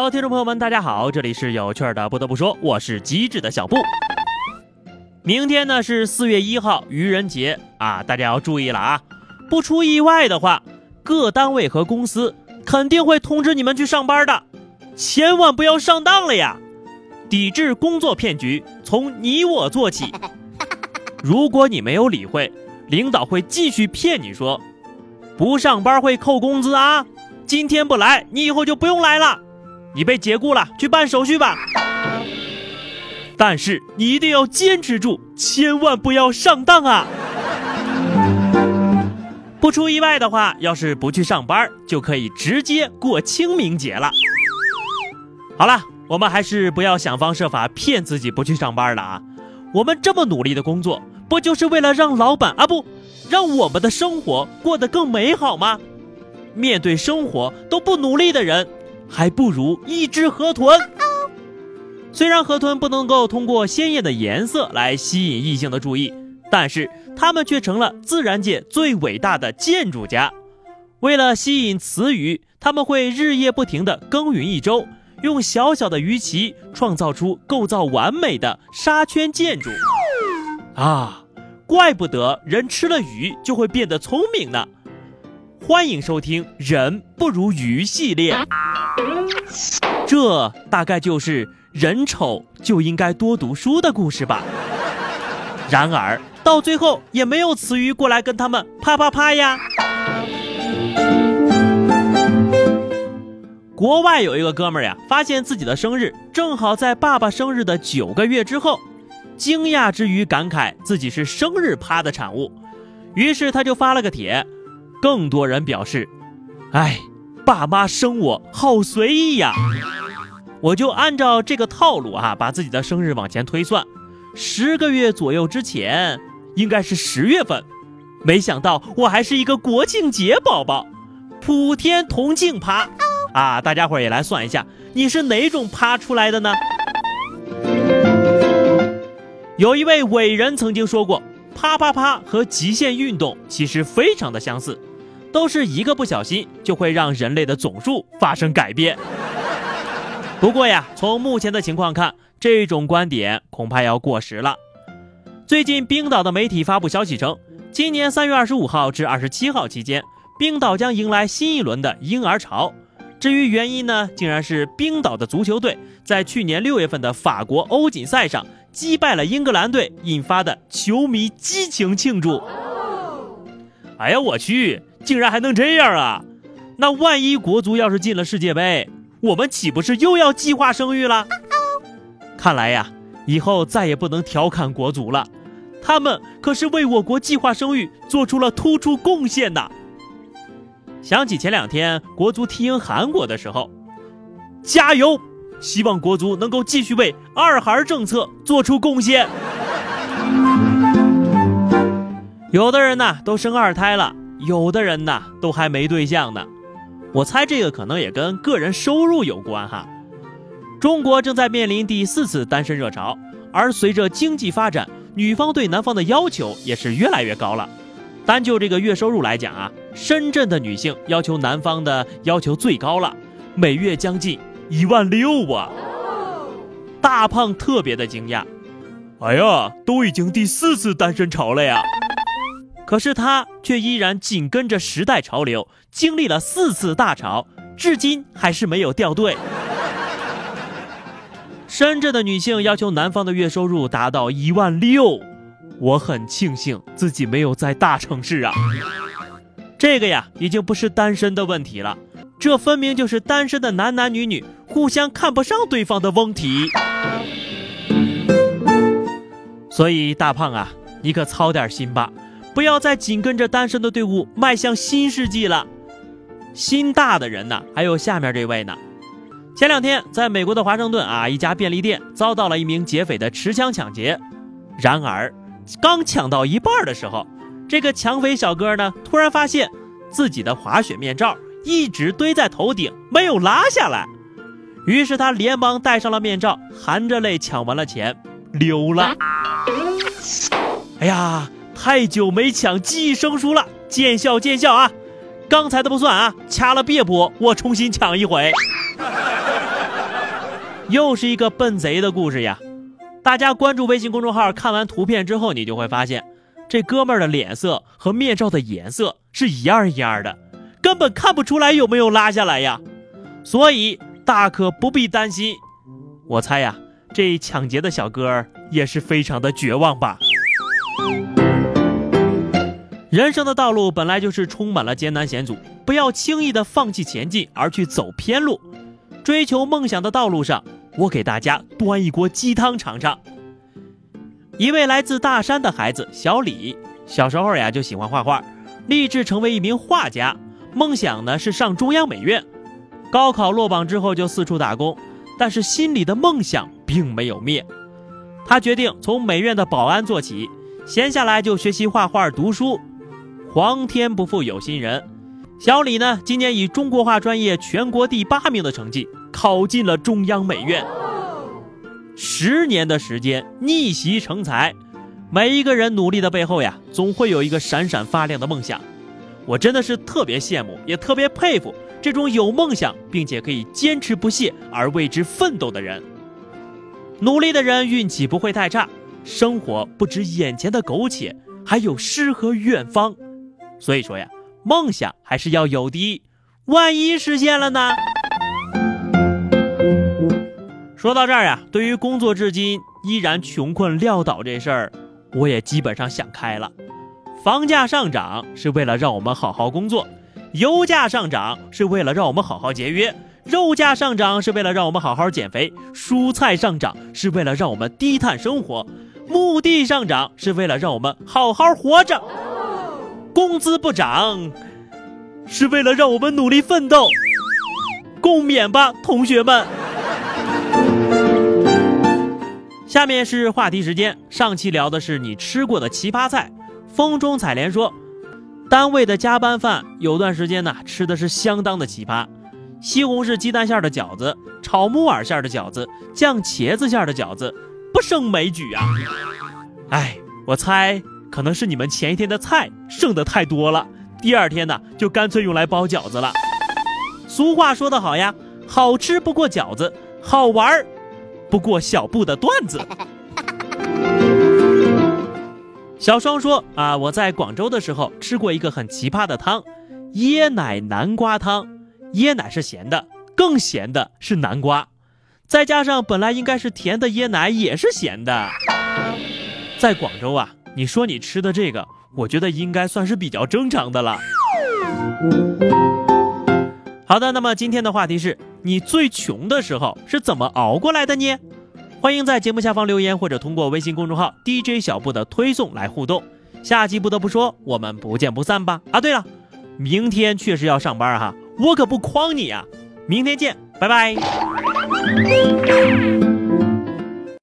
好听众朋友们，大家好，这里是有趣的。不得不说，我是机智的小布。明天呢是四月一号，愚人节啊，大家要注意了啊！不出意外的话，各单位和公司肯定会通知你们去上班的，千万不要上当了呀！抵制工作骗局，从你我做起。如果你没有理会，领导会继续骗你说，不上班会扣工资啊！今天不来，你以后就不用来了。你被解雇了，去办手续吧。但是你一定要坚持住，千万不要上当啊！不出意外的话，要是不去上班，就可以直接过清明节了。好了，我们还是不要想方设法骗自己不去上班了啊！我们这么努力的工作，不就是为了让老板啊不，让我们的生活过得更美好吗？面对生活都不努力的人。还不如一只河豚。虽然河豚不能够通过鲜艳的颜色来吸引异性的注意，但是它们却成了自然界最伟大的建筑家。为了吸引雌鱼，他们会日夜不停地耕耘一周，用小小的鱼鳍创造出构造完美的沙圈建筑。啊，怪不得人吃了鱼就会变得聪明呢。欢迎收听《人不如鱼》系列，这大概就是人丑就应该多读书的故事吧。然而到最后也没有雌鱼过来跟他们啪啪啪呀。国外有一个哥们儿呀，发现自己的生日正好在爸爸生日的九个月之后，惊讶之余感慨自己是生日趴的产物，于是他就发了个帖。更多人表示：“哎，爸妈生我好随意呀！”我就按照这个套路啊，把自己的生日往前推算，十个月左右之前应该是十月份，没想到我还是一个国庆节宝宝，普天同庆趴啊！大家伙儿也来算一下，你是哪种趴出来的呢？有一位伟人曾经说过，啪啪啪和极限运动其实非常的相似。都是一个不小心就会让人类的总数发生改变。不过呀，从目前的情况看，这种观点恐怕要过时了。最近，冰岛的媒体发布消息称，今年三月二十五号至二十七号期间，冰岛将迎来新一轮的婴儿潮。至于原因呢，竟然是冰岛的足球队在去年六月份的法国欧锦赛上击败了英格兰队引发的球迷激情庆祝。哎呀，我去！竟然还能这样啊！那万一国足要是进了世界杯，我们岂不是又要计划生育了？看来呀，以后再也不能调侃国足了，他们可是为我国计划生育做出了突出贡献的。想起前两天国足踢赢韩国的时候，加油！希望国足能够继续为二孩政策做出贡献。有的人呢，都生二胎了。有的人呢，都还没对象呢。我猜这个可能也跟个人收入有关哈。中国正在面临第四次单身热潮，而随着经济发展，女方对男方的要求也是越来越高了。单就这个月收入来讲啊，深圳的女性要求男方的要求最高了，每月将近一万六啊！大胖特别的惊讶，哎呀，都已经第四次单身潮了呀！可是他却依然紧跟着时代潮流，经历了四次大潮，至今还是没有掉队。深圳的女性要求男方的月收入达到一万六，我很庆幸自己没有在大城市啊。这个呀，已经不是单身的问题了，这分明就是单身的男男女女互相看不上对方的问题。所以大胖啊，你可操点心吧。不要再紧跟着单身的队伍迈向新世纪了。心大的人呢，还有下面这位呢。前两天，在美国的华盛顿啊，一家便利店遭到了一名劫匪的持枪抢劫。然而，刚抢到一半的时候，这个抢匪小哥呢，突然发现自己的滑雪面罩一直堆在头顶，没有拉下来。于是他连忙戴上了面罩，含着泪抢完了钱，溜了。哎呀！太久没抢记忆生疏了，见笑见笑啊！刚才的不算啊，掐了别播，我重新抢一回。又是一个笨贼的故事呀！大家关注微信公众号，看完图片之后，你就会发现，这哥们儿的脸色和面罩的颜色是一样一样的，根本看不出来有没有拉下来呀。所以大可不必担心。我猜呀，这抢劫的小哥也是非常的绝望吧。人生的道路本来就是充满了艰难险阻，不要轻易的放弃前进而去走偏路。追求梦想的道路上。我给大家端一锅鸡汤尝尝。一位来自大山的孩子小李，小时候呀就喜欢画画，立志成为一名画家，梦想呢是上中央美院。高考落榜之后就四处打工，但是心里的梦想并没有灭。他决定从美院的保安做起，闲下来就学习画画、读书。皇天不负有心人，小李呢今年以中国画专业全国第八名的成绩。考进了中央美院，十年的时间逆袭成才，每一个人努力的背后呀，总会有一个闪闪发亮的梦想。我真的是特别羡慕，也特别佩服这种有梦想并且可以坚持不懈而为之奋斗的人。努力的人运气不会太差，生活不止眼前的苟且，还有诗和远方。所以说呀，梦想还是要有的，万一实现了呢？说到这儿呀，对于工作至今依然穷困潦倒这事儿，我也基本上想开了。房价上涨是为了让我们好好工作，油价上涨是为了让我们好好节约，肉价上涨是为了让我们好好减肥，蔬菜上涨是为了让我们低碳生活，墓地上涨是为了让我们好好活着，工资不涨是为了让我们努力奋斗。共勉吧，同学们。下面是话题时间。上期聊的是你吃过的奇葩菜。风中采莲说，单位的加班饭有段时间呢，吃的是相当的奇葩：西红柿鸡蛋馅的饺子，炒木耳馅的饺子，酱茄子馅的饺子，不胜枚举啊！哎，我猜可能是你们前一天的菜剩的太多了，第二天呢就干脆用来包饺子了。俗话说得好呀，好吃不过饺子，好玩儿不过小布的段子。小双说啊，我在广州的时候吃过一个很奇葩的汤，椰奶南瓜汤。椰奶是咸的，更咸的是南瓜，再加上本来应该是甜的椰奶也是咸的。在广州啊，你说你吃的这个，我觉得应该算是比较正常的了。好的，那么今天的话题是你最穷的时候是怎么熬过来的呢？欢迎在节目下方留言，或者通过微信公众号 DJ 小布的推送来互动。下期不得不说，我们不见不散吧！啊，对了，明天确实要上班哈，我可不诓你啊！明天见，拜拜。